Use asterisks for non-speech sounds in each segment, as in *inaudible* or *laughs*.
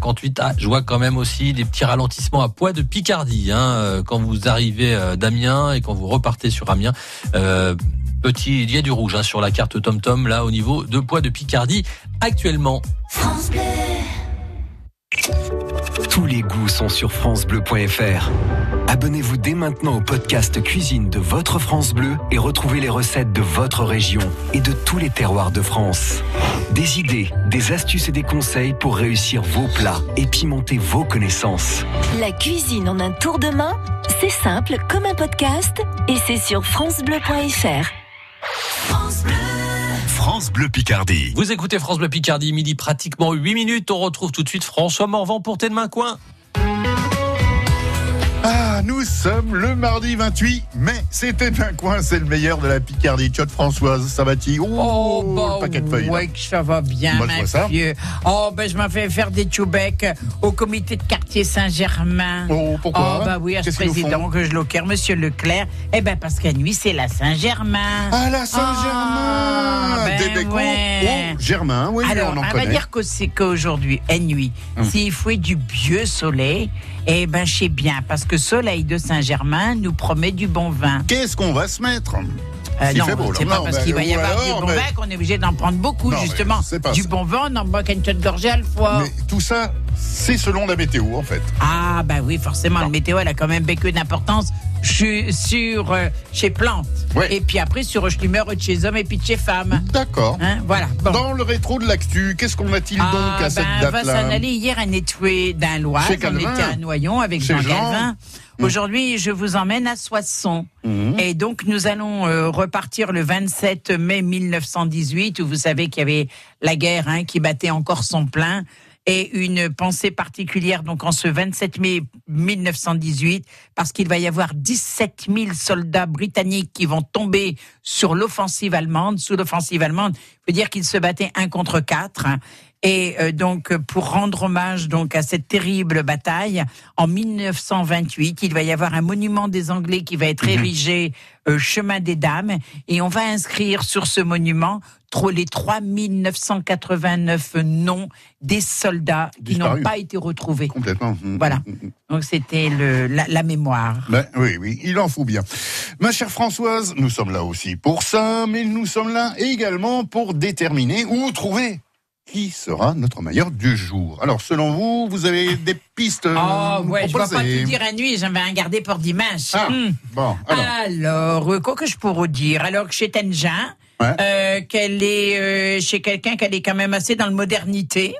58. Ah, je vois quand même aussi des petits ralentissements à poids de Picardie. Hein, euh, quand vous arrivez euh, d'Amiens et quand vous repartez sur Amiens. Euh, petit, il y a du rouge hein, sur la carte TomTom là au niveau de poids de Picardie actuellement. Tous les goûts sont sur francebleu.fr. Abonnez-vous dès maintenant au podcast Cuisine de votre France Bleu et retrouvez les recettes de votre région et de tous les terroirs de France. Des idées, des astuces et des conseils pour réussir vos plats et pimenter vos connaissances. La cuisine en un tour de main, c'est simple comme un podcast et c'est sur francebleu.fr. France Bleu Picardie. Vous écoutez France Bleu Picardie, midi pratiquement 8 minutes. On retrouve tout de suite François Morvan pour T'es de main coin. Ah, nous sommes le mardi 28 mai. C'était un coin, c'est le meilleur de la Picardie. Tchot Françoise Sabati. Oh, Oh, bah, le paquet de feuilles. là. ouais, que ça va bien, Moi, monsieur. Oh, ben, je m'en fais faire des tchoubecs au comité de quartier Saint-Germain. Oh, pourquoi Oh, bah oui, à ce président que je loquère, monsieur Leclerc. Eh ben, parce qu'à nuit, c'est la Saint-Germain. Ah, la Saint-Germain Ah, ben Des bécons. ouais. Oh, Germain, oui, Alors, on en on va connaît. dire que c'est qu'aujourd'hui, à nuit, Hum. s'il faut du vieux soleil, eh ben, je sais bien, parce que Soleil de Saint-Germain nous promet du bon vin. Qu'est-ce qu'on va se mettre Euh, non, c'est pas Non, parce ben, qu'il va y avoir alors, du bon mais- vin qu'on est obligé d'en prendre beaucoup, Non, justement. Du ça. bon vin, on en boit qu'une petite gorgée à la fois. Mais tout ça, c'est selon la météo, en fait. Ah, bah oui, forcément, le météo, elle a quand même beaucoup d'importance sur, euh, chez Plantes. Ouais. Et puis après, sur de chez hommes et puis chez femmes. D'accord. Hein, voilà. Bon. Dans le rétro de l'actu, qu'est-ce qu'on a-t-il donc Ah, à cette ben, va s'en date-là aller hier à Netoué d'un. Chez On était à Noyon avec Chez Jean, Jean. Galvin. Aujourd'hui, je vous emmène à Soissons. Mhm. Et donc, nous allons euh, repartir le 27 mai 1918, où vous savez qu'il y avait la guerre hein, qui battait encore son plein. Et une pensée particulière, donc en ce 27 mai 1918, parce qu'il va y avoir 17 000 soldats britanniques qui vont tomber sur l'offensive allemande, sous l'offensive allemande. Il faut dire qu'ils se battaient un contre quatre. hein. Et euh, donc, pour rendre hommage donc à cette terrible bataille, en 1928, il va y avoir un monument des Anglais qui va être érigé euh, chemin des Dames, et on va inscrire sur ce monument trop les 3989 noms des soldats qui n'ont pas été retrouvés. Complètement. Mhm. Voilà. Donc c'était la, la mémoire. Ben, oui, oui, il en faut bien. Ma chère Françoise, nous sommes là aussi pour ça, mais nous sommes là également pour déterminer ou trouver qui sera notre meilleur du jour. Alors, selon vous, vous avez des pistes Oh ouais, je vais pas tout dire à nuit, j'en vais un garder pour dimanche. Ah, Hmm. bon, alors, Alors, euh, quoi que je pourrais dire? Alors que chez Tenja, Ouais. euh, qu'elle est euh, chez quelqu'un qu'elle est quand même assez dans le modernité.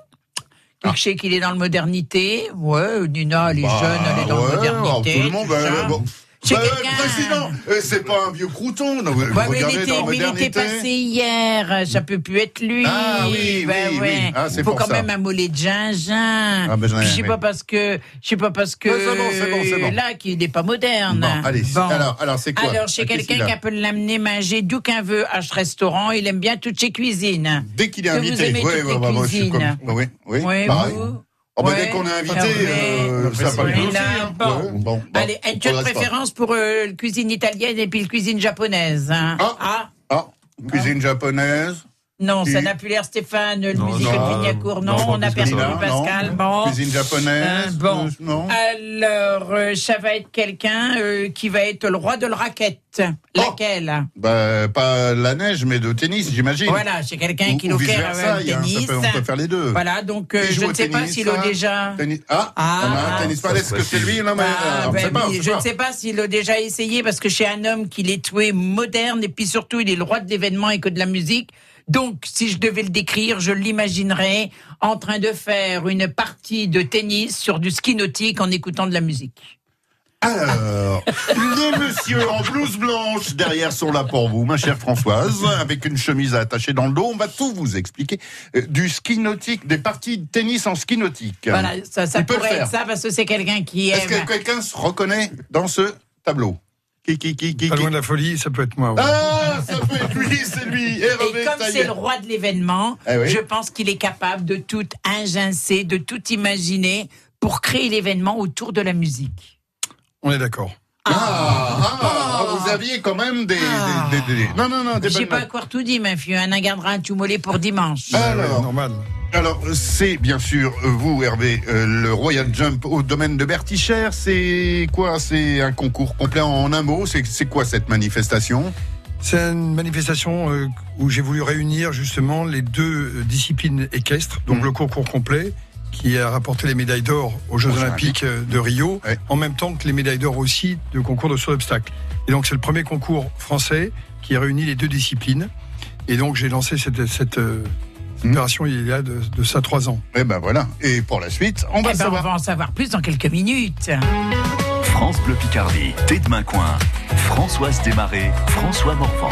Ah. Je sais qu'il est dans le modernité. Ouais, Nina, elle est bah, jeune, elle est dans ouais, le modernité. alors, tout le monde, tout ben, Ben, quelqu'un- président, euh, c'est pas un vieux crouton. non, mais il était, mais il passé hier, ça peut plus être lui. Ah oui, Ben oui, ouais. oui. Ah, c'est Faut quand ça. même un mollet de gingembre. Ah, ben, je sais pas oui. parce que, je sais pas parce que Ouais, c'est bon, c'est bon, bon. là qu'il n'est pas moderne. Allez, Bon. alors, alors c'est quoi? Alors, chez Ah, quelqu'un qui peut l'amener manger d'où qu'un veut à ce restaurant, il aime bien toutes ses cuisines. Dès qu'il est invité, bah, oui, oui, Oui, vous Oh, bah, Ouais. dès qu'on est invité, Hervé. euh, ça va aussi. là, hein. bon. Ouais, bon, bon, Allez, une de progresse pas. préférence pour euh, la cuisine italienne et puis la cuisine japonaise. hein. Ah. Ah, cuisine japonaise. Non, ça n'a plus l'air Stéphane, le Non, musique de Vignacourt. Non, non, on a perdu Pascal. non. Bon. Cuisine japonaise. Euh, bon. euh, non. Alors, euh, ça va être quelqu'un qui va être le roi de la raquette. Oh. Laquelle? Bah, pas la neige, mais de tennis, j'imagine. Voilà, c'est quelqu'un qui ou nous fait ça tennis. peut- on peut faire les deux. Voilà, donc je ne sais pas s'il a ça déjà. Tennis- Ah, Ah, on a un ah, tennis pas. Est-ce que c'est lui Non, mais Ah, on ben sait pas, on oui, sait je ne sais pas s'il a déjà essayé parce que chez un homme qu'il est tué moderne et puis surtout il est le roi de l'événement et que de la musique. Donc, si je devais le décrire, je l'imaginerais en train de faire une partie de tennis sur du ski nautique en écoutant de la musique. Alors, les messieurs en blouse blanche derrière sont là pour vous, ma chère Françoise, avec une chemise à attacher dans le dos. On va tout vous expliquer. Euh, Du ski nautique, des parties de tennis en ski nautique. Voilà, ça, pourrait être ça parce que c'est quelqu'un qui Est-ce aime. que quelqu'un se reconnaît dans ce tableau? Qui, qui, qui, qui, Pas qui loin de la folie, ça peut être moi. ouais. Ah, ça peut être lui, c'est lui. Hervé Et comme c'est le roi de l'événement, Eh oui. je pense qu'il est capable de tout ingincer, de tout imaginer pour créer l'événement autour de la musique. On est d'accord. Ah, ah, vous aviez quand même des, Ah. des- des- des- non non non des Je sais bonnes pas notes. quoi tout dit, mais fieu, un gardera un tout mollet pour dimanche. Ah. Alors. Normal. Alors, c'est bien sûr euh, vous, Hervé, euh, le Royal Jump au domaine de Bertichère. C'est quoi? C'est un concours complet en un mot? C'est c'est quoi cette manifestation? C'est une manifestation euh, où j'ai voulu réunir justement les deux euh, disciplines équestres, donc Mhm. le concours complet qui a rapporté les médailles d'or aux Jeux Olympiques euh, de Rio, Ouais. en même temps que les médailles d'or aussi de concours de saut d'obstacle. Et donc c'est le premier concours français qui réunit les deux disciplines. Et donc j'ai lancé cette, cette euh, Mhm. opération il y a de, de ça trois ans. Eh ben voilà. Et pour la suite, on va Eh ben, on va en savoir plus dans quelques minutes. France Bleu Picardie, Tête de Main Coin, Françoise Desmarais, François Morvan.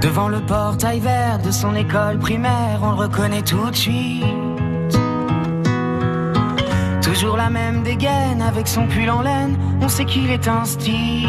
Devant le portail vert de son école primaire, on le reconnaît tout de suite. Toujours la même dégaine avec son pull en laine, on sait qu'il est un style.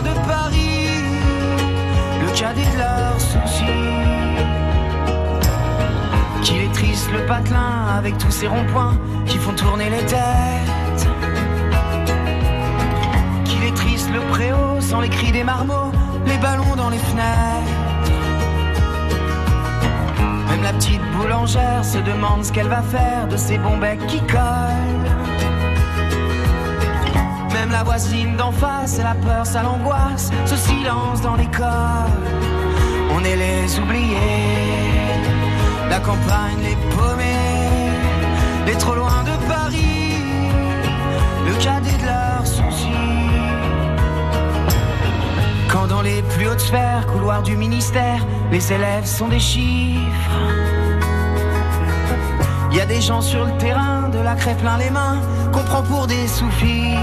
Le patelin avec tous ces ronds-points qui font tourner les têtes. Qu'il est triste le préau sans les cris des marmots, les ballons dans les fenêtres. Même la petite boulangère se demande ce qu'elle va faire de ces bons becs qui collent. Même la voisine d'en face, la peur, ça l'angoisse, ce silence dans l'école. On est les oubliés, la campagne les paumés, les trop loin de Paris, le cadet de leurs soucis. Quand dans les plus hautes sphères, couloirs du ministère, les élèves sont des chiffres. Il y a des gens sur le terrain, de la craie plein les mains, qu'on prend pour des sous-fifres.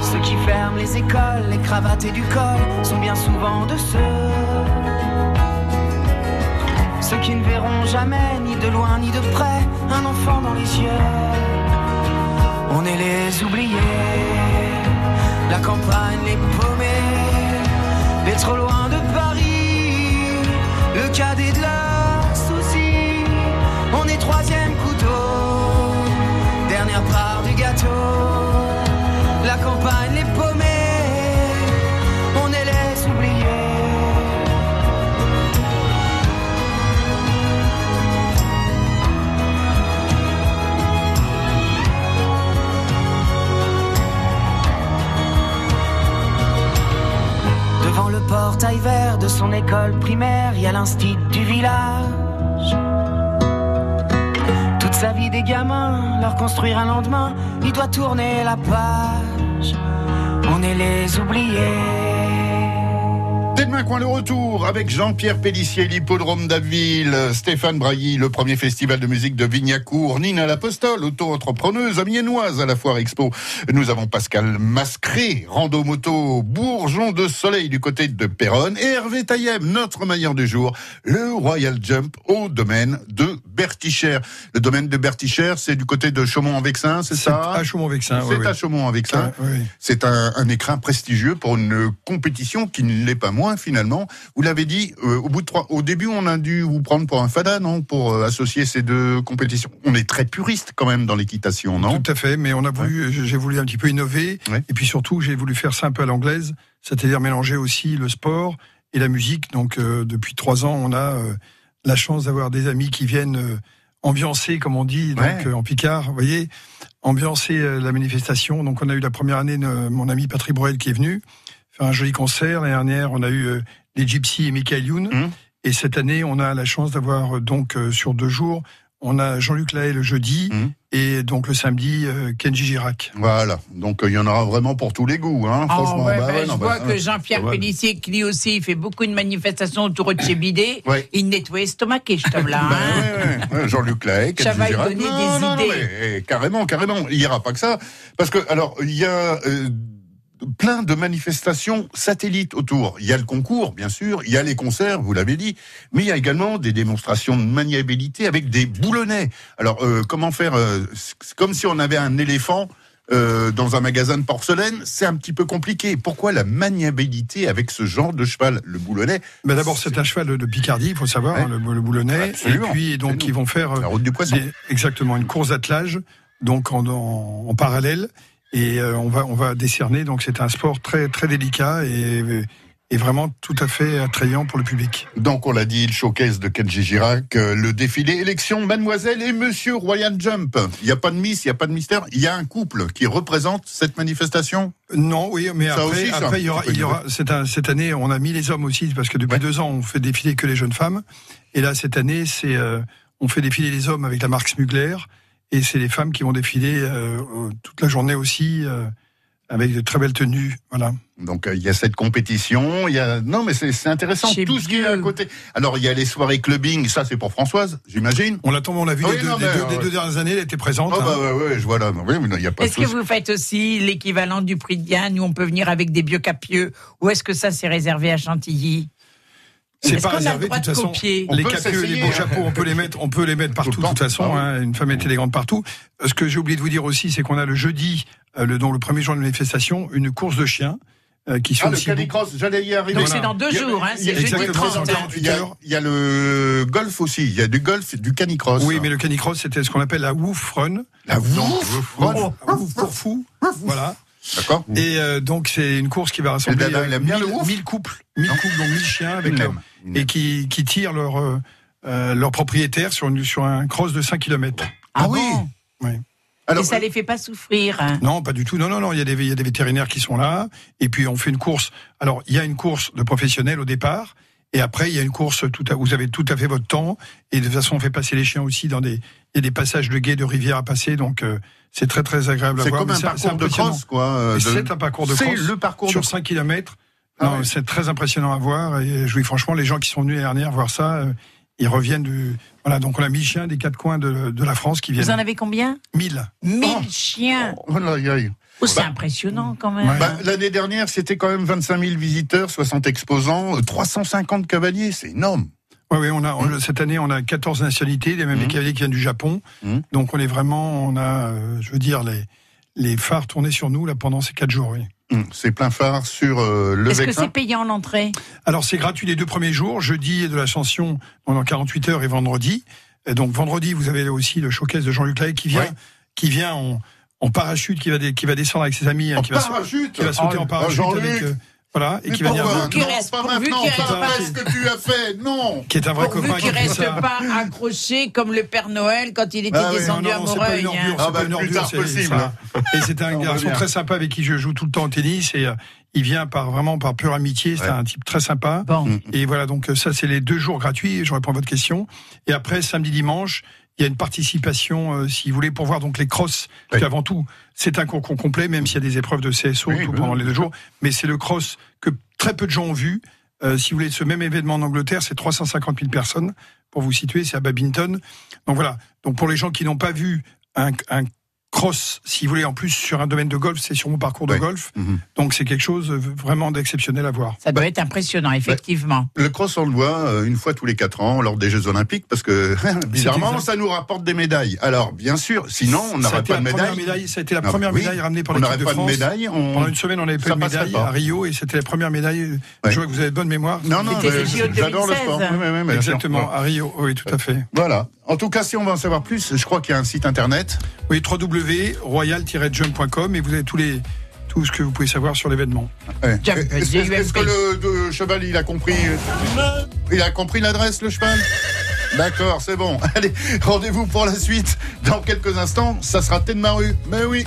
Ceux qui ferment les écoles, les cravates et du col sont bien souvent de ceux. Qui ne verront jamais, ni de loin ni de près, un enfant dans les yeux. On est les oubliés, la campagne les paumés, les trop loin de Paris, le cadet de leurs soucis. On est troisième couteau, dernière part du gâteau. La campagne de son école primaire, il y a du village. Toute sa vie des gamins, leur construire un lendemain, il doit tourner la page. On est les oubliés. Demain, coin le retour avec Jean-Pierre Pellissier, l'hippodrome d'Abbeville, Stéphane Brailly, le premier festival de musique de Vignacourt, Nina Lapostole, auto-entrepreneuse amiénoise à la Foire Expo. Nous avons Pascal Mascré, rando moto, bourgeon de soleil du côté de Péronne, et Hervé Taillem, notre meilleur du jour, le Royal Jump au domaine de Bertichère. Le domaine de Bertichère, c'est du côté de Chaumont-en-Vexin, c'est C'est ça à Chaumont-Vexin. C'est oui, à Chaumont-en-Vexin. Oui. C'est un, un écrin prestigieux pour une compétition qui ne l'est pas moins finalement. Vous l'avez dit, euh, au bout de trois, au début, on a dû vous prendre pour un fada, non, pour euh, associer ces deux compétitions. On est très puriste quand même dans l'équitation, non? Tout à fait, mais on a voulu, j'ai voulu un petit peu innover, Ouais. et puis surtout j'ai voulu faire ça un peu à l'anglaise, c'est-à-dire mélanger aussi le sport et la musique. Donc euh, depuis trois ans, on a la chance d'avoir des amis qui viennent ambiancer, comme on dit, donc Ouais. euh, en Picard, vous voyez, ambiancer euh, la manifestation. Donc on a eu la première année mon ami Patrick Broel qui est venu faire un joli concert. L'année dernière, on a eu euh, les Gypsy et Michael Youn. Mhm. Et cette année, on a la chance d'avoir euh, donc euh, sur deux jours, on a Jean-Luc Lahaye le jeudi Mhm. et donc le samedi Kenji Girac. Voilà. Donc il y en aura vraiment pour tous les goûts, hein. Ah Franchement, ouais, bah bah, ouais, je non, vois bah, que. Jean-Pierre. Pellissier, qui lui aussi, il fait beaucoup de manifestations autour de chez Bidet. *coughs* Ouais. Il nettoie estomaqué, je t'aime là. Bah, hein. ouais, ouais, ouais. Jean-Luc Lahaye, Ça Kenji va lui Girac. donner non, des non, non, idées. mais, eh, carrément, carrément. Il n'y aura pas que ça. Parce que, alors, il y a euh, plein de manifestations satellites autour. Il y a le concours, bien sûr, il y a les concerts, vous l'avez dit, mais il y a également des démonstrations de maniabilité avec des boulonnais. Alors, euh, comment faire euh, comme si on avait un éléphant euh, dans un magasin de porcelaine, c'est un petit peu compliqué. Pourquoi la maniabilité avec ce genre de cheval, le boulonnais Mais d'abord, c'est un cheval de, Picardie, il faut savoir, Ouais. hein, le, le boulonnais. Absolument. Et puis, donc, ils vont faire La route du poisson. des- exactement une course d'attelage, donc en, en, en parallèle. Et euh, on va on va décerner. Donc, c'est un sport très très délicat et, et vraiment tout à fait attrayant pour le public. Donc, on l'a dit, le showcase de Kenji Girac, euh, le défilé élection Mademoiselle et Monsieur Royal Jump. Il n'y a pas de miss, il n'y a pas de mystère. Il y a un couple qui représente cette manifestation? Non, oui, mais Ça après, aussi, après il y aura, petit peu il y aura cette, année, on a mis les hommes aussi parce que depuis Ouais. deux ans, on fait défiler que les jeunes femmes. Et là, cette année, c'est euh, on fait défiler les hommes avec la marque Smugler et c'est les femmes qui vont défiler euh, toute la journée aussi euh, avec de très belles tenues. Voilà. Donc, euh, il y a cette compétition. Il y a non, mais c'est c'est intéressant tout ce qui est à côté. Alors, il y a les soirées clubbing. Ça, c'est pour Françoise, j'imagine. On l'attend, on l'a vu Oui, les, deux, non, les mais, deux- les deux dernières années, elle était présente. Oh hein. bah ouais, ouais, je vois là. Oui, mais non, il n'y a pas Est-ce que vous faites aussi l'équivalent du prix de Diane où on peut venir avec des biocapieux ou est-ce que ça c'est réservé à Chantilly? C'est pas réservé de toute façon. On les capieux, les beaux chapeaux, on peut les mettre, on peut les mettre partout Tout de toute façon. Hein, une femme est élégante partout. Euh, Ce que j'ai oublié de vous dire aussi, c'est qu'on a le jeudi, euh, le, dont le premier jour de manifestation, une course de chiens euh, qui sont Ah, le canicross, j'allais y arriver. Donc Voilà. c'est dans deux Il y a- jours, hein, c'est jeudi exactement, 30. dans. 48 Il y, a, il y a le golf aussi. Il y a du golf, du canicross. Oui, mais le canicross, c'était ce qu'on appelle la Woof Run. La wouf, Woof pour fou. Voilà. D'accord. Et euh, donc, c'est une course qui va rassembler dada, euh, il aime bien le 1000 Woof 1000 couples, 1000 Non. couples, donc 1000 chiens avec Et qui, qui tirent leur, euh, euh, leur propriétaire sur, une, sur un cross de 5 km. Ah, Ah oui. bon Alors, Et ça les fait pas souffrir. hein? Non, pas du tout. Non, non, non. Il y, a des, il y a des vétérinaires qui sont là. Et puis, on fait une course. Alors, il y a une course de professionnels au départ. Et après, il y a une course, tout à, vous avez tout à fait votre temps. Et de toute façon, on fait passer les chiens aussi dans des, il y a des passages de guet, de rivière à passer. Donc, euh, c'est très, très agréable à c'est voir. comme Mais un c'est- c'est parcours de cross, quoi. euh, de- C'est un parcours de C'est cross le parcours sur de 5 km. Ah Non, ouais. C'est très impressionnant à voir. Et je oui, franchement, les gens qui sont venus l'année dernière voir ça, euh, ils reviennent du. Voilà, donc on a 1000 chiens des quatre coins de, de la France qui Vous en viennent. avez combien? 1000. 1000 Oh. chiens. Oh aïe. Oh, c'est Bah- impressionnant quand même. Ouais. Bah, L'année dernière, c'était quand même 25 000 visiteurs, 60 exposants, euh, 350 cavaliers, c'est énorme. Oui, oui, on a, on- cette année, on a 14 nationalités, des même des Mhm. cavaliers qui viennent du Japon. Mhm. Donc, on est vraiment, on a, euh, je veux dire, les, les phares tournés sur nous là pendant ces quatre jours. Oui. Hum, C'est plein phare sur euh, le Est-ce que c'est payant l'entrée? Alors, c'est gratuit les deux premiers jours, jeudi de l'Ascension pendant 48 heures et vendredi. Et donc, vendredi, vous avez aussi le showcase de Jean-Luc Lahaye qui vient, Ouais. qui vient en, en parachute, qui va, dé- qui va descendre avec ses amis, hein, En qui va, qui sauter Oh, en parachute oh, avec, euh, voilà, et qui va Qu'il Non, reste- pas pourvu maintenant, pas ce que tu as fait, non Qui est un vrai Pourvu copain qui reste ça. pas accroché comme le Père Noël quand il était Ah oui, descendu non, à non, c'est pas une Moreuil. ordure, hein. c'est Ah bah, pas une ordure, c'est- possible. Et c'est un *laughs* garçon très sympa avec qui je joue tout le temps au tennis et euh, il vient par vraiment par pure amitié. C'est Ouais. un type très sympa. Bon. Hum. Et voilà, donc ça c'est les deux jours gratuits. Je réponds à votre question. Et après samedi dimanche, il y a une participation, euh, si vous voulez, pour voir donc les crosses. Oui. qu'avant tout, c'est un concours complet, même s'il y a des épreuves de CSO Oui, tout oui, pendant les deux jours. Mais c'est le cross que très peu de gens ont vu. Euh, si vous voulez, ce même événement en Angleterre, c'est 350 000 personnes. Pour vous situer, c'est à Babington. Donc voilà. Donc pour les gens qui n'ont pas vu un, un cross, si vous voulez, en plus sur un domaine de golf, c'est sur mon parcours de golf. Mhm. Donc c'est quelque chose euh, vraiment d'exceptionnel à voir. Ça doit être impressionnant, effectivement. Le cross, on le voit euh, une fois tous les quatre ans lors des Jeux Olympiques parce que *laughs* bizarrement, ça nous rapporte des médailles. Alors, bien sûr, sinon, on n'aurait pas de la première médaille. médaille. Ça a été la Non, première oui, médaille ramenée par On l'équipe n'aurait de pas de France. médaille. On... Pendant une semaine, on avait Ça pas de médaille pas. à Rio et c'était la première médaille. Ouais. Je vois que vous avez de bonne mémoire. Non, non, j'adore le 2016. sport. Oui, oui, oui, bien sûr. Exactement, à Rio, oui, tout à fait. Voilà. En tout cas, si on veut en savoir plus, je crois qu'il y a un site internet. Oui, www.royal-jump.com et vous avez tous les, tout ce que vous pouvez savoir sur l'événement. Ouais. Est-ce est-ce que le, le cheval, il a compris euh, Il a compris l'adresse, le cheval? D'accord, c'est bon. *laughs* Allez, rendez-vous pour la suite. Dans quelques instants, ça sera Tête de Maru. Mais oui.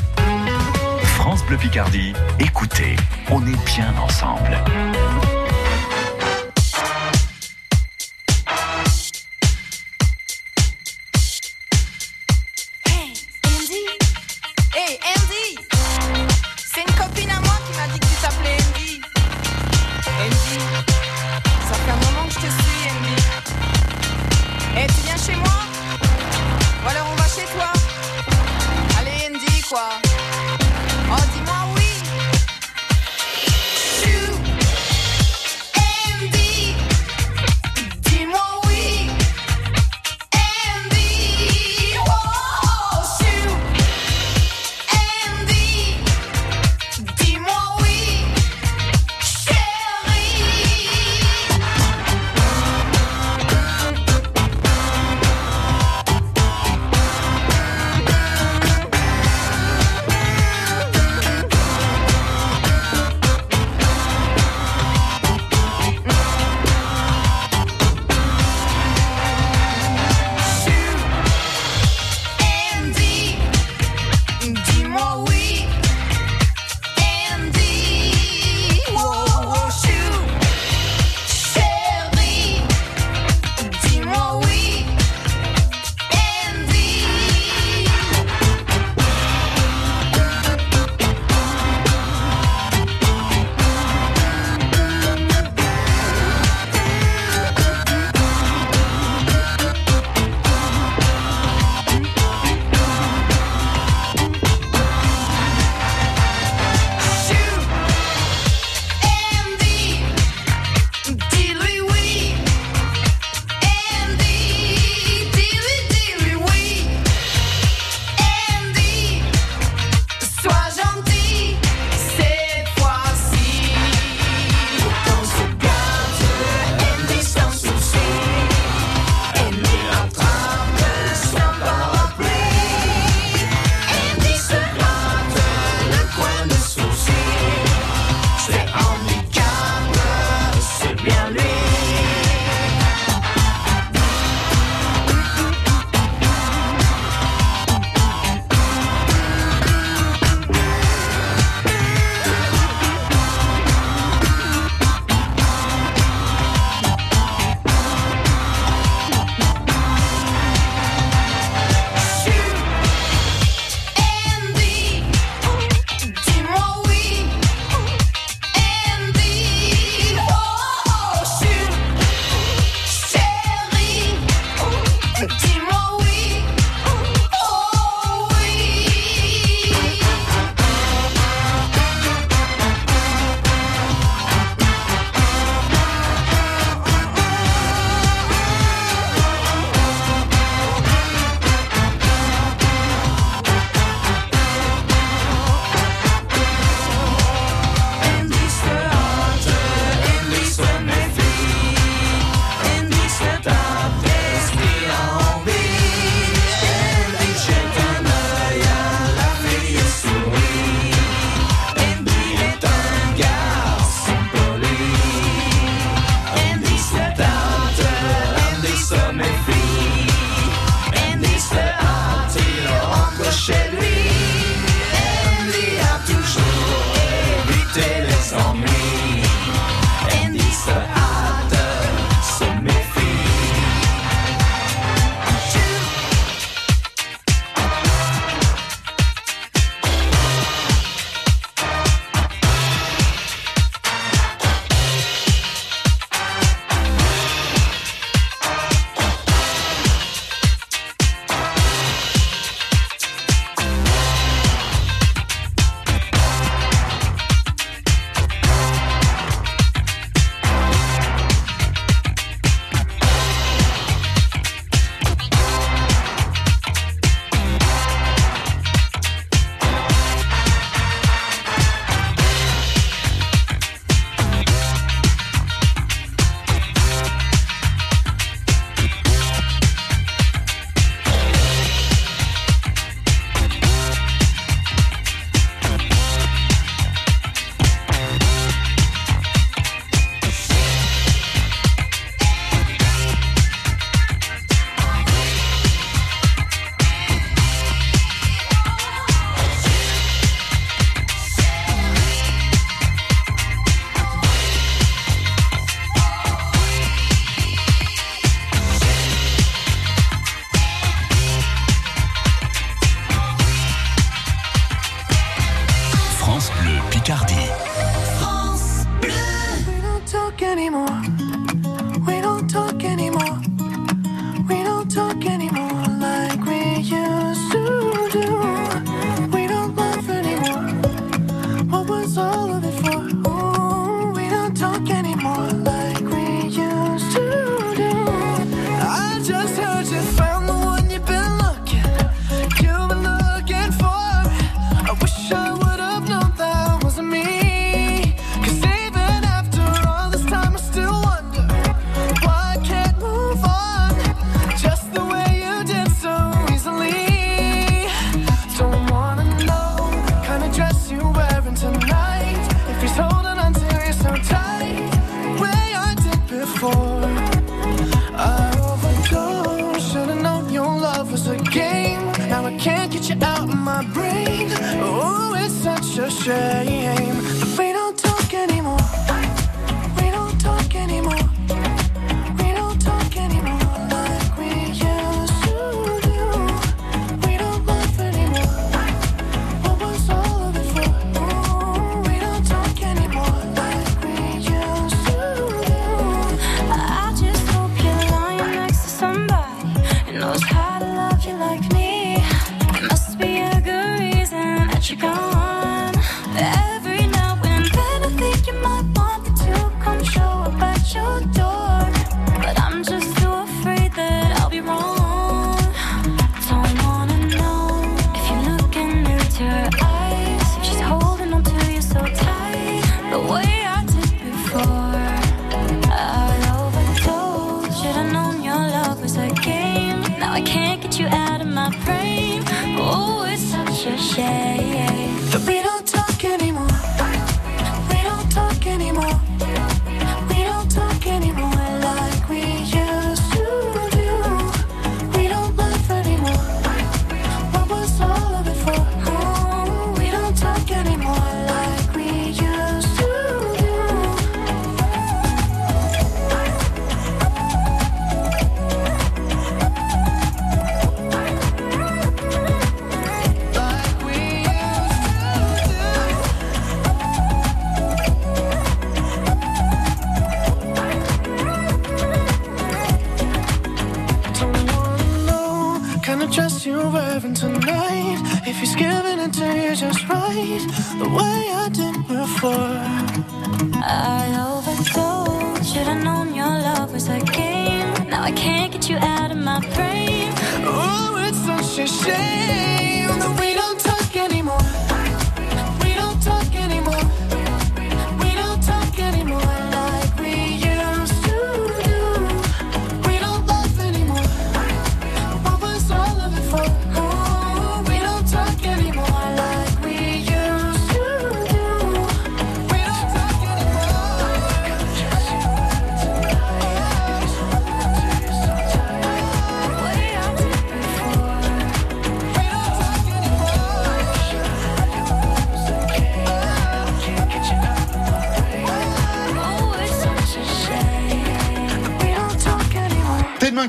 France Bleu Picardie, écoutez, on est bien ensemble.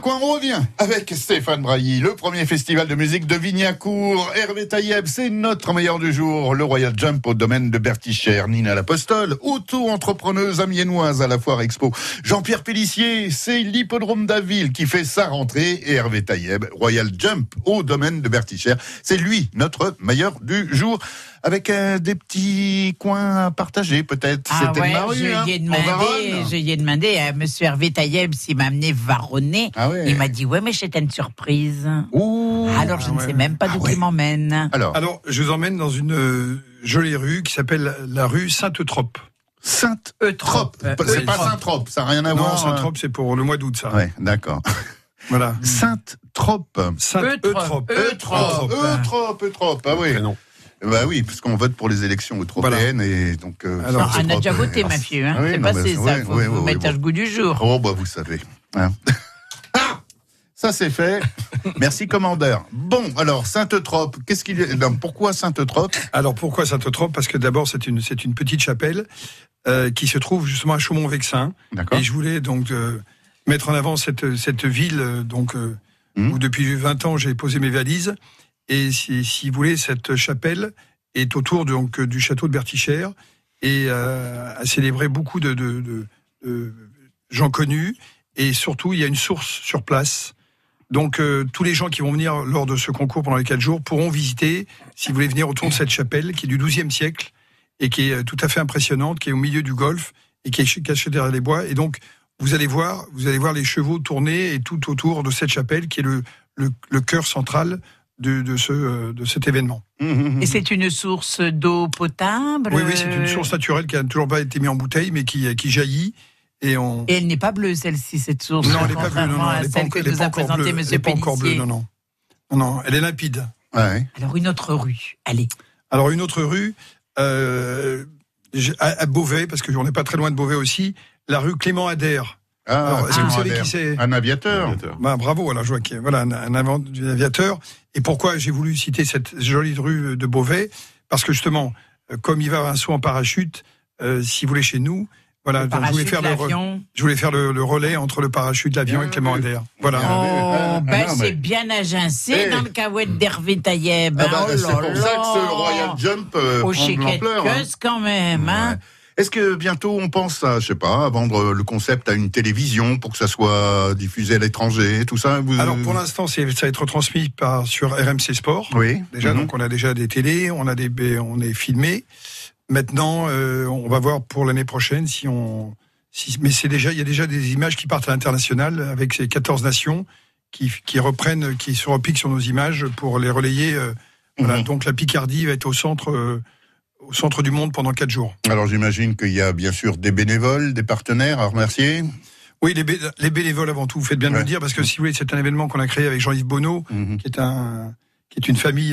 Coin revient avec Stéphane Brailly, le premier festival de musique de Vignacourt. Hervé Taïeb, c'est notre meilleur du jour. Le Royal Jump au domaine de Bertichère. Nina Lapostole, auto-entrepreneuse amiénoise à la Foire Expo. Jean-Pierre Pellissier, c'est l'hippodrome d'Aville qui fait sa rentrée. Et Hervé Taïeb, Royal Jump au domaine de Bertichère. C'est lui, notre meilleur du jour. Avec euh, des petits coins à partager, peut-être. Ah C'était ouais, je hein, lui ai en demandé, je lui ai demandé à Monsieur Hervé Taïeb s'il m'a amené varonner. Ah ouais. Il m'a dit ouais mais c'était une surprise. Ouh. Alors je Ah ne ouais. sais même pas Ah d'où ouais. il m'emmène. Alors, Alors, je vous emmène dans une euh, jolie rue qui s'appelle la rue Sainte-Trope. Sainte-Eutrope. Eutrope. C'est pas Eutrope. Saint-Trope, ça n'a rien à Non, voir. Sainte-Trope, c'est pour le mois d'août, ça. Ouais, d'accord. *laughs* Voilà. Sainte-Trope. Sainte-Eutrope. Eutrope, Eutrope, Eutrope. Ah oui. Prénom. Bah oui, parce qu'on vote pour les élections européennes et donc. euh, Alors, Non, on a Sainte-Eutrope. déjà voté, Alors, Mathieu. Hein. ah oui, c'est non, passé mais- ça. ouais, faut ouais, vous ouais, mettre à ce goût du jour. Oh bah vous savez. hein. *laughs* Ça c'est fait. Merci commandeur. Bon, alors Sainte-Eutrope, qu'est-ce qu'il non, Pourquoi Sainte-Eutrope Alors pourquoi Sainte-Trope? Parce que d'abord c'est une c'est une petite chapelle euh, qui se trouve justement à Chaumont-Vexin D'accord. et je voulais donc euh, mettre en avant cette cette ville euh, donc Mhm. où depuis 20 ans j'ai posé mes valises et si, si vous voulez cette chapelle est autour donc du château de Bertichère et a célébré beaucoup de, de, de- de gens connus et surtout il y a une source sur place. Donc euh, tous les gens qui vont venir lors de ce concours pendant les quatre jours pourront visiter, si vous voulez venir autour de cette chapelle qui est du XIIe siècle et qui est euh, tout à fait impressionnante, qui est au milieu du golfe et qui est cachée derrière les bois. Et donc vous allez voir, vous allez voir les chevaux tourner et tout autour de cette chapelle qui est le, le, le cœur central de, de, ce, euh, de cet événement. Et c'est une source d'eau potable. Oui, oui, c'est une euh, source naturelle qui a toujours pas été mise en bouteille, mais qui, qui jaillit. Et on... Et elle n'est pas bleue, celle-ci, cette source. Non, elle n'est pas bleue, non, elle n'est pas, celle que elle est nous pas a encore présentée bleue. M. Elle n'est pas encore bleue, non, non. Elle est limpide. Ouais. Alors, une autre rue. Allez. Alors une autre rue, euh, à, à Beauvais, parce qu'on n'est pas très loin de Beauvais aussi, la rue Clément Adair. Ah, Alors, est-ce que vous savez qui c'est Un aviateur. Bah, bravo, alors je vois qu'il y a- voilà, un, un un aviateur. Et pourquoi j'ai voulu citer cette jolie rue de Beauvais? Parce que justement, euh, comme il va avoir un saut en parachute, euh, si vous voulez chez nous, voilà, donc je voulais parachute, faire le, re- l'avion. je voulais faire le, le relais entre le parachute, l'avion et Clément Ader. Voilà. Ah, Oh, ah, ben mais- c'est bien agencé Eh. dans le cahuète d'Hervé Taïeb. Ah hein, bah, oh c'est pour ça que ce là. Royal Jump euh, Au prend de l'ampleur. hein. quand même, hein. Est-ce que bientôt on pense à, je sais pas, à vendre le concept à une télévision pour que ça soit diffusé à l'étranger, tout ça? Vous- Alors pour l'instant, ça va être transmis par, sur RMC Sport. Oui. Déjà, Mhm. donc on a déjà des télés, on a des, on est filmé. Maintenant, euh, on va voir pour l'année prochaine si on, si, mais c'est déjà, il y a déjà des images qui partent à l'international avec ces 14 nations qui, qui reprennent, qui se repiquent sur nos images pour les relayer. euh, voilà. Mhm. Donc la Picardie va être au centre, euh, au centre du monde pendant quatre jours. Alors j'imagine qu'il y a bien sûr des bénévoles, des partenaires à remercier. Oui, les, bé- les bénévoles avant tout, vous faites bien de Ouais. le dire, parce que si vous voulez, c'est un événement qu'on a créé avec Jean-Yves Bonneau, Mhm. qui est un, qui est une famille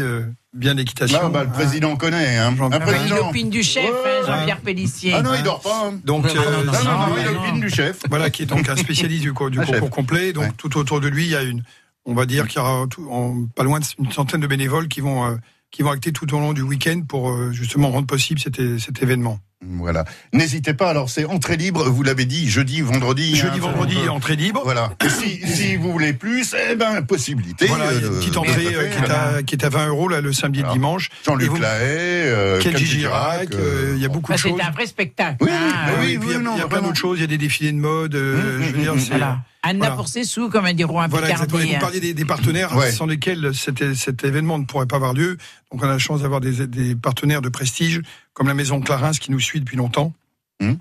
bien d'équitation. Ah, bah, le hein. président connaît, hein. Un Ah, Ah, Il président. opine du chef, Ouais. hein, Jean-Pierre Pellissier. Ah non, il dort pas. hein. Donc, Non, euh, non, Non, non, non, non, il opine du chef. voilà, qui est donc un spécialiste du, co- du *laughs* Un chef. concours complet. Donc, Ouais. tout autour de lui, il y a une, on va dire qu'il y aura tout- en- pas loin d'une centaine de bénévoles qui vont, euh, qui vont acter tout au long du week-end pour euh, justement rendre possible cet événement. Voilà. N'hésitez pas, alors c'est entrée libre, vous l'avez dit, jeudi, vendredi. Jeudi, hein, vendredi, on peut- entrée libre. Voilà. Et si, si vous voulez plus, eh ben, possibilité. Voilà, il y a euh, une petite entrée euh, qui, est à, qui est à 20 euros là, le samedi et le Alors, dimanche. Et Jean-Luc vous- Lahaye, euh, Girac, euh, il y a beaucoup de choses. c'est un vrai spectacle. Oui, hein. mais Ah oui, oui, puis il y a, oui, non, il y a plein d'autres choses. Il y a des défilés de mode. euh, Mmh, je veux mmh, dire, mmh, c'est- Voilà. Anna Voilà. pour ses sous, comme un diront à Voilà, exactement. Et Picardie. vous parliez des, des partenaires Ouais. sans lesquels cet, cet événement ne pourrait pas avoir lieu. Donc, on a la chance d'avoir des, des partenaires de prestige, comme la Maison Clarins qui nous suit depuis longtemps. Hum.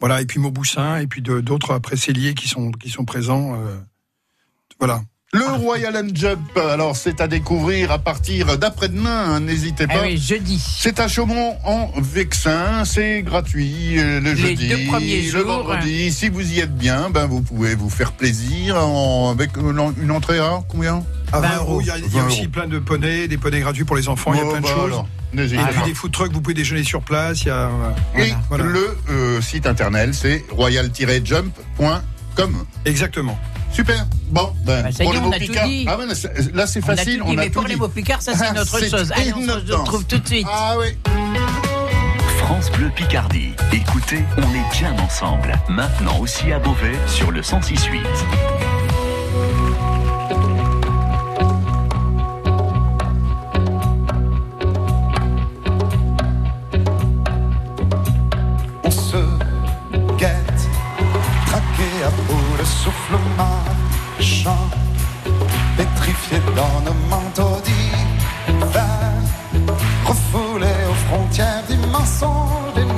Voilà, et puis Mauboussin, et puis d'autres après qui sont, qui sont présents. euh, voilà. Le Royal and Jump, alors c'est à découvrir à partir d'après-demain, hein, n'hésitez Ah pas. oui, jeudi. C'est à Chaumont en Vexin, c'est gratuit euh, le Les jeudi, deux premiers le jours. vendredi. Si vous y êtes bien, ben vous pouvez vous faire plaisir en- avec une, en- une entrée à combien? À 20 20 euros, il y a, il y a 20 aussi euros. plein de poneys, des poneys gratuits pour les enfants, il y a Bon, plein de bah, choses. alors, N'hésitez Et pas. puis des food trucks, vous pouvez déjeuner sur place. Il y a, euh, Et Voilà. le euh, site internet, c'est royal-jump.com. Exactement. Super. Bon, ben, Bah, pour les on mots a tout picards- dit. Ah ouais, là, c'est- On a facile, on a mais tout pour dit. les mots picards, ça c'est Ah, une autre c'est chose. Allez, on se autre retrouve tout de suite. Ah oui. France Bleu Picardie. Écoutez, on est bien ensemble. Maintenant aussi à Beauvais sur le 106.8.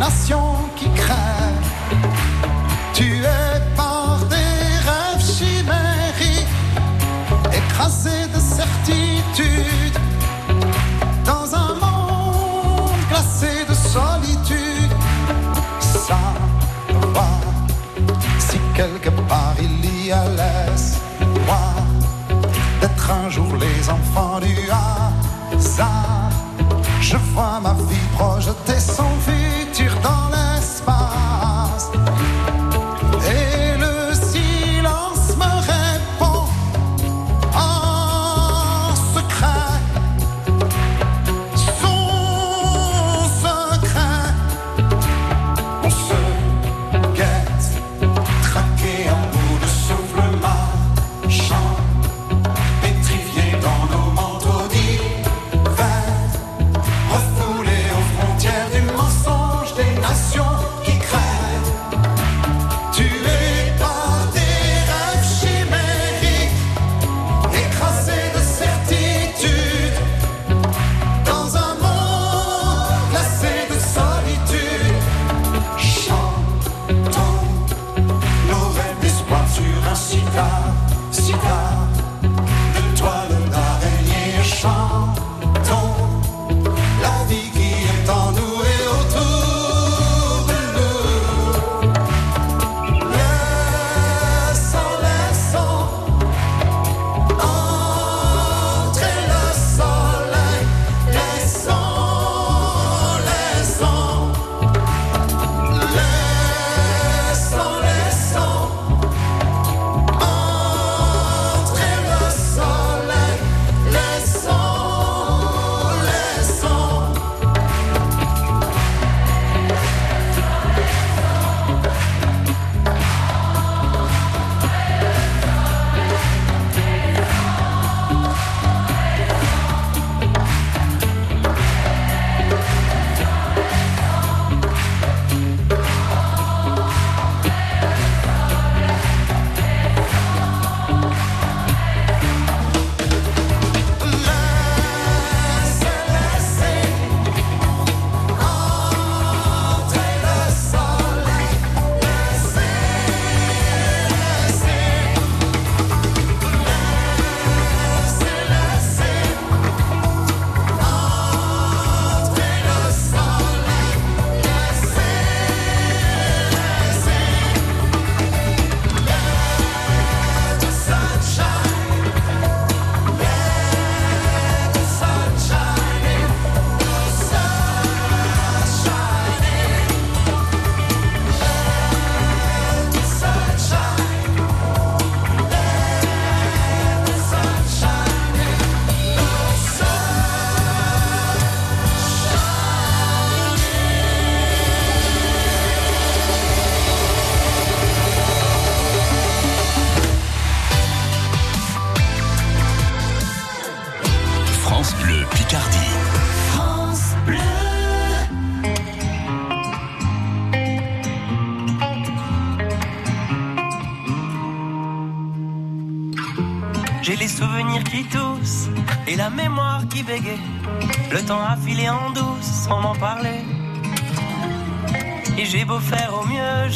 nations qui crèvent, tué par des rêves chimériques, écrasé de certitude dans un monde glacé de solitude. Savoir si quelque part il y a l'espoir d'être un jour les enfants du hasard. Je vois ma vie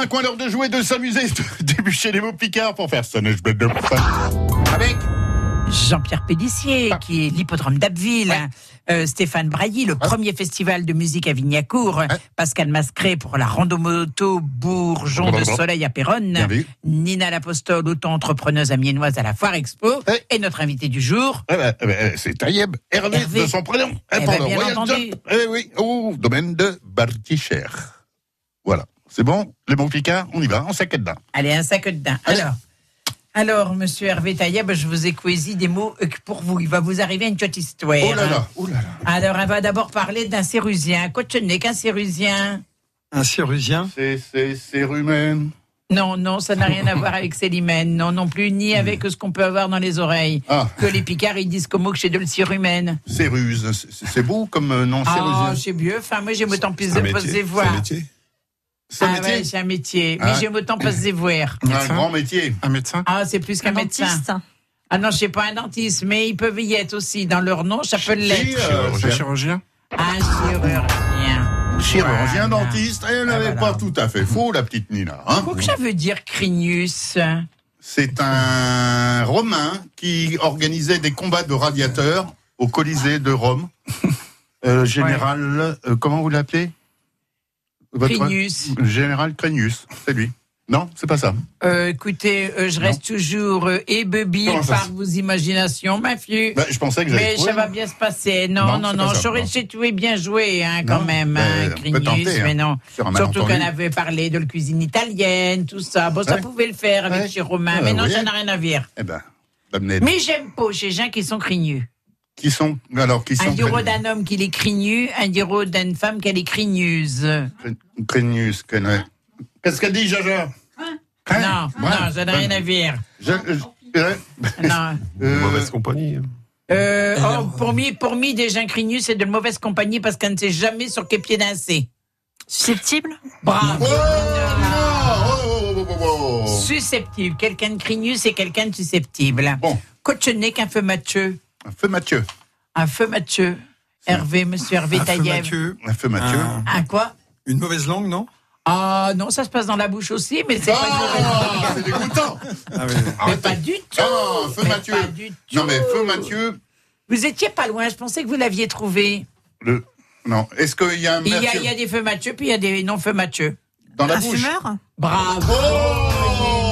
d'un coin l'heure de jouer, de s'amuser, de *laughs* débucher les mots picards pour faire ça. je de Avec Jean-Pierre Pélissier, qui est l'hippodrome d'Abbeville. Euh, Stéphane Brailly, le premier festival de musique à Vignacourt. Pascal Mascret pour la randomoto Bourgeon de Blablabla. Soleil à Péronne. Nina Lapostole, auto-entrepreneuse amiénoise à la Foire Expo. Et notre invité du jour. Eh ben, eh ben, c'est Taïeb, Hervé, Hervé. de son prénom. Eh ben, bien entendu. Eh oui, au domaine de Barticher. Voilà. C'est bon? Les mots picards, on y va, on sac dedans. Allez, un sac dedans. Alors, alors, monsieur Hervé Tailleb, je vous ai choisi des mots euh, pour vous. Il va vous arriver une petite histoire. Oh là hein. là, oh là là. Alors, on va d'abord parler d'un cérusien. Quoi ce n'est qu'un cérusien Un cérusien C'est, c'est, c'est rumen. Non, non, ça n'a rien à *laughs* voir avec Célimène. Non, non plus, ni avec ce qu'on peut avoir dans les oreilles. Ah. Que les Picards, ils disent comme mot que chez de le cérumène. Céruse. C'est, c'est beau comme euh, nom, Ah, cérusien. c'est mieux. Enfin, moi, j'aime autant plus C'est de métier, poser c'est voir. un métier. C'est un ah, métier ouais, c'est un métier. Ah. Mais j'aime autant poser voir. Un grand métier. Un médecin Ah, c'est plus qu'un médecin. Ah non, je sais pas un dentiste, mais ils peuvent y être aussi. Dans leur nom, ça peut l'être. euh, Un chirurgien Un chirurgien. Chirurgien, dentiste, elle n'avait Ah, voilà. pas tout à fait faux, la petite Nina. Hein Qu'est-ce que ça veut dire Crinius C'est un Romain qui organisait des combats de radiateurs au Colisée de Rome. Euh, général, euh, comment vous l'appelez? Votre- Crinius. Général Crinius, c'est lui. Non, c'est pas ça. Euh, écoutez, euh, je reste toujours euh, ça par vos imaginations, ma fille. Bah, je pensais que Mais ça va moi. bien se passer. Non, Non, non, non. J'aurais non. j'ai tué bien joué, hein, quand Non, même, hein, tenter, hein, mais non. Surtout qu'on avait parlé de la cuisine italienne, tout ça. Bon, ça pouvait le faire avec Ouais. chez Romain, mais non, ça n'a rien à voir. Eh ben. Mais j'aime pas chez gens qui sont crignus. Qui sont, alors, qui Un diro d'un homme qui est crignu, un diro d'une femme qui est crigneuse. Crinius, connaît. Qu'est-ce qu'elle dit, Jaja Non, Hein? Ouais. non, ça n'a rien à dire. Je- je- euh, Non. *laughs* euh, Mauvaise compagnie. Euh, oh, pour moi, pour moi, des gens crignus, c'est de mauvaise compagnie parce qu'on ne sait jamais sur quel pied danser. Susceptible? Bravo. oh, oh. Susceptible. Quelqu'un de crignu, c'est quelqu'un de susceptible. Bon. Cochonnet qu'un feu Mathieu. Un feu Mathieu. Un feu Mathieu. Hervé, monsieur Hervé Un feu. Mathieu. Un feu Mathieu. Un- Un quoi? Une mauvaise langue, non? Ah non, ça se passe dans la bouche aussi, mais c'est pas Ah, *laughs* c'est dégoûtant. Ah oui. Mais pas du tout. Ah, feu Mais Mathieu. pas du Non, mais tout. feu Mathieu. Vous étiez pas loin, je pensais que vous l'aviez trouvé. Le... Non. Est-ce qu'il y a un Il y, a, Mathieu il y a des feux Mathieu, puis il y a des non-feux Mathieu. dans la Un bouche fumeur? Bravo Oh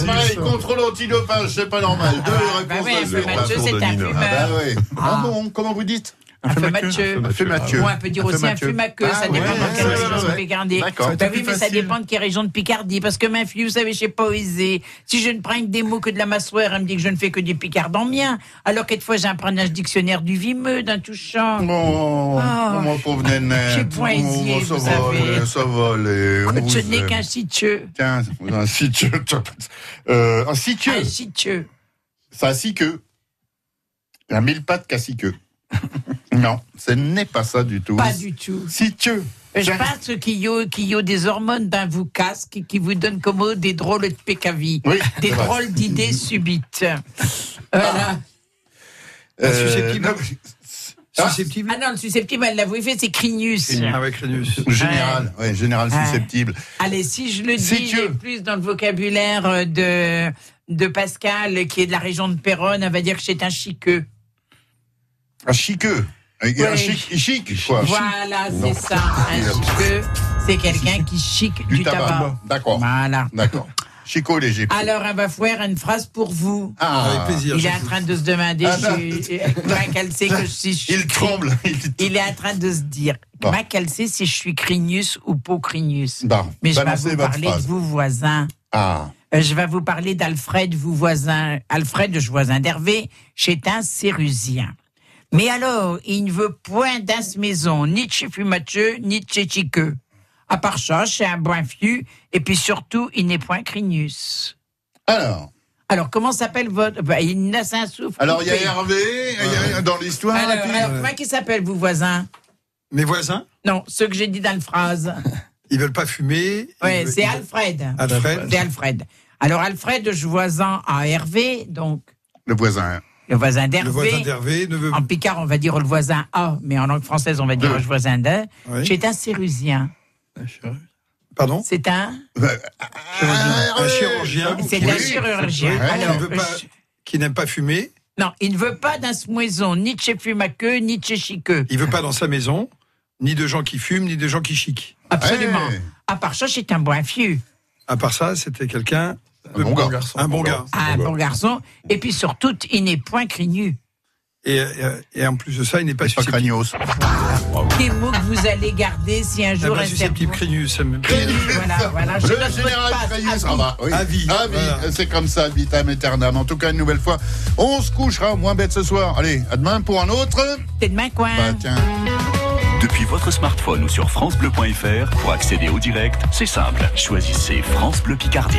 ouais, pareil, contrôle antidopage, c'est pas normal. Deux Ah, bah réponses oui, à zéro. C'est Nino. Ah bah. Ah bon, comment vous dites? Un feu Mathieu. Un feu on peut dire Un aussi feu un Mathieu. fumaqueux, ça Ah, dépend dans quelle région de. Picardie. D'accord. Bah oui, mais ça dépend de quelle région de Picardie. Parce que ma fille, vous savez, je sais pas oser. Si je ne prends que des mots que de la massoire, elle me dit que je ne fais que du picard en mien. Alors quelquefois, j'ai un prenage dictionnaire du vimeux, d'un touchant. Bon, Ah. mon pauvre nénette. J'ai poésié, Oh, ça vous va savez. aller, ça va Je n'ai aime. qu'un sitieux. Tiens, un sitieux. *laughs* Euh, un sitieux. Un sitieux. Ça a six queues. Un mille pattes qu'à six queues. *laughs* non, ce n'est pas ça du tout. Pas du tout. Sitieux. Je Tiens. pense qu'il y, a- y a des hormones dans vous casque qui vous donnent comme des drôles de pécavis. Oui, Des drôles d'idées *laughs* subites. Voilà. Euh, susceptible. non, Ah. Susceptible Ah non, le susceptible, elle l'a fait, c'est Crignus. Ah ouais, Crénus. Général, ouais, général Ouais. susceptible. Allez, si je le dis Sitieux. plus dans le vocabulaire euh, de, de Pascal, qui est de la région de Péronne, elle va dire que c'est un chiqueux. Un chiqueux. Un Ouais. chic, chic, quoi. Voilà, c'est ça. Un chiqueux, c'est quelqu'un qui chique du, Du tabac. D'accord. Voilà. D'accord. Chico léger. Alors, on va faire une phrase pour vous. Ah, Avec plaisir. Il est en train de se demander, Ah, *laughs* comment qu'elle sait que je suis *laughs* Il tremble. *laughs* Il... Est en train de se dire, Bon. comment qu'elle sait si je suis Crignus ou pas Crignus Bon, Mais je vais vous parler phrase. de vous voisins. Ah, Euh, Je vais vous parler d'Alfred, vous voisin. Alfred, je voisin d'Hervé, c'est un Sérusien. Mais alors, il ne veut point dans ce maison, ni de chez Fumateux, ni de chez Chiqueux. À part ça, c'est un bon fiu, et puis surtout, il n'est point Crignus. alors. Alors, comment s'appelle votre... bah, il n'a un souffle. Alors, il y a. Hervé, il y a dans l'histoire. Alors, puis- alors, comment il s'appelle, vous voisins Mes voisins, Non, ceux que j'ai dit dans la phrase. *laughs* ils veulent pas fumer. Veulent- c'est Alfred. Alfred. C'est Alfred. Alors, Alfred, je voisin à Hervé, donc Le voisin. Le voisin Le voisin d'Hervé. ne veut En Picard, on va dire le voisin A, mais en langue française, on va dire Deux. le voisin de. Oui. C'est un Sérusien. Pardon C'est un. Un chirurgien C'est Oui. un chirurgien. Ouais, Alors, ne pas, je- qui n'aime pas fumer. non, il ne veut pas dans ce maison, ni de chez Fumaqueux, ni de chez Chiqueux. Il veut pas dans sa maison ni de gens qui fument, ni de gens qui chiquent. Absolument. Ouais. À part ça, c'est un bon fiu. À part ça, c'était quelqu'un. Un bon gars. Un bon gars. Un bon garçon. Et puis surtout, il n'est point crignu. Et, et, et en plus de ça, il n'est pas Pas susceptible. cranios. Quel mot que vous allez garder si un Ah jour bah, un susceptible, Crénus. ça me- Crignu, voilà, voilà. Je Le général Ah bah, oui. À vie. voilà. C'est comme ça, vitam aeternam. En tout cas, une nouvelle fois, on se couchera moins bête ce soir. Allez, à demain pour un autre. T'es demain, quoi. Bah, tiens. Depuis votre smartphone ou sur FranceBleu.fr, pour accéder au direct, c'est simple. Choisissez France Bleu Picardie.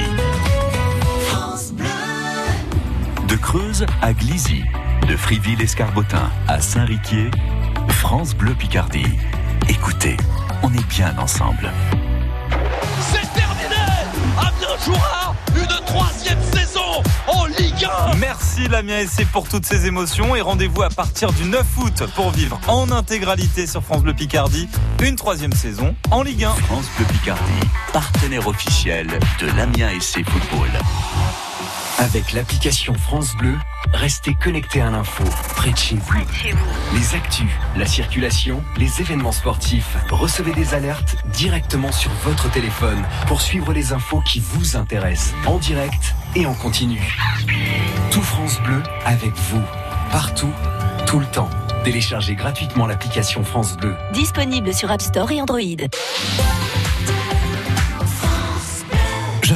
De Creuse à Glizy, de Friville-Escarbotin à Saint-Riquier, France Bleu Picardie. Écoutez, on est bien ensemble. C'est terminé Amiens jouera une troisième saison en Ligue 1 Merci Lamien SC pour toutes ces émotions et rendez-vous à partir du 9 août pour vivre en intégralité sur France Bleu Picardie une troisième saison en Ligue 1. France Bleu Picardie, partenaire officiel de l'Amiens SC Football. Avec l'application France Bleu, restez connectés à l'info, près de chez vous. Les actus, la circulation, les événements sportifs, recevez des alertes directement sur votre téléphone pour suivre les infos qui vous intéressent, en direct et en continu. Tout France Bleu avec vous, partout, tout le temps. Téléchargez gratuitement l'application France Bleu. Disponible sur App Store et Android.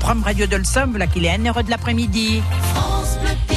prom radio de le Somme, là qu'il est 1h de l'après-midi.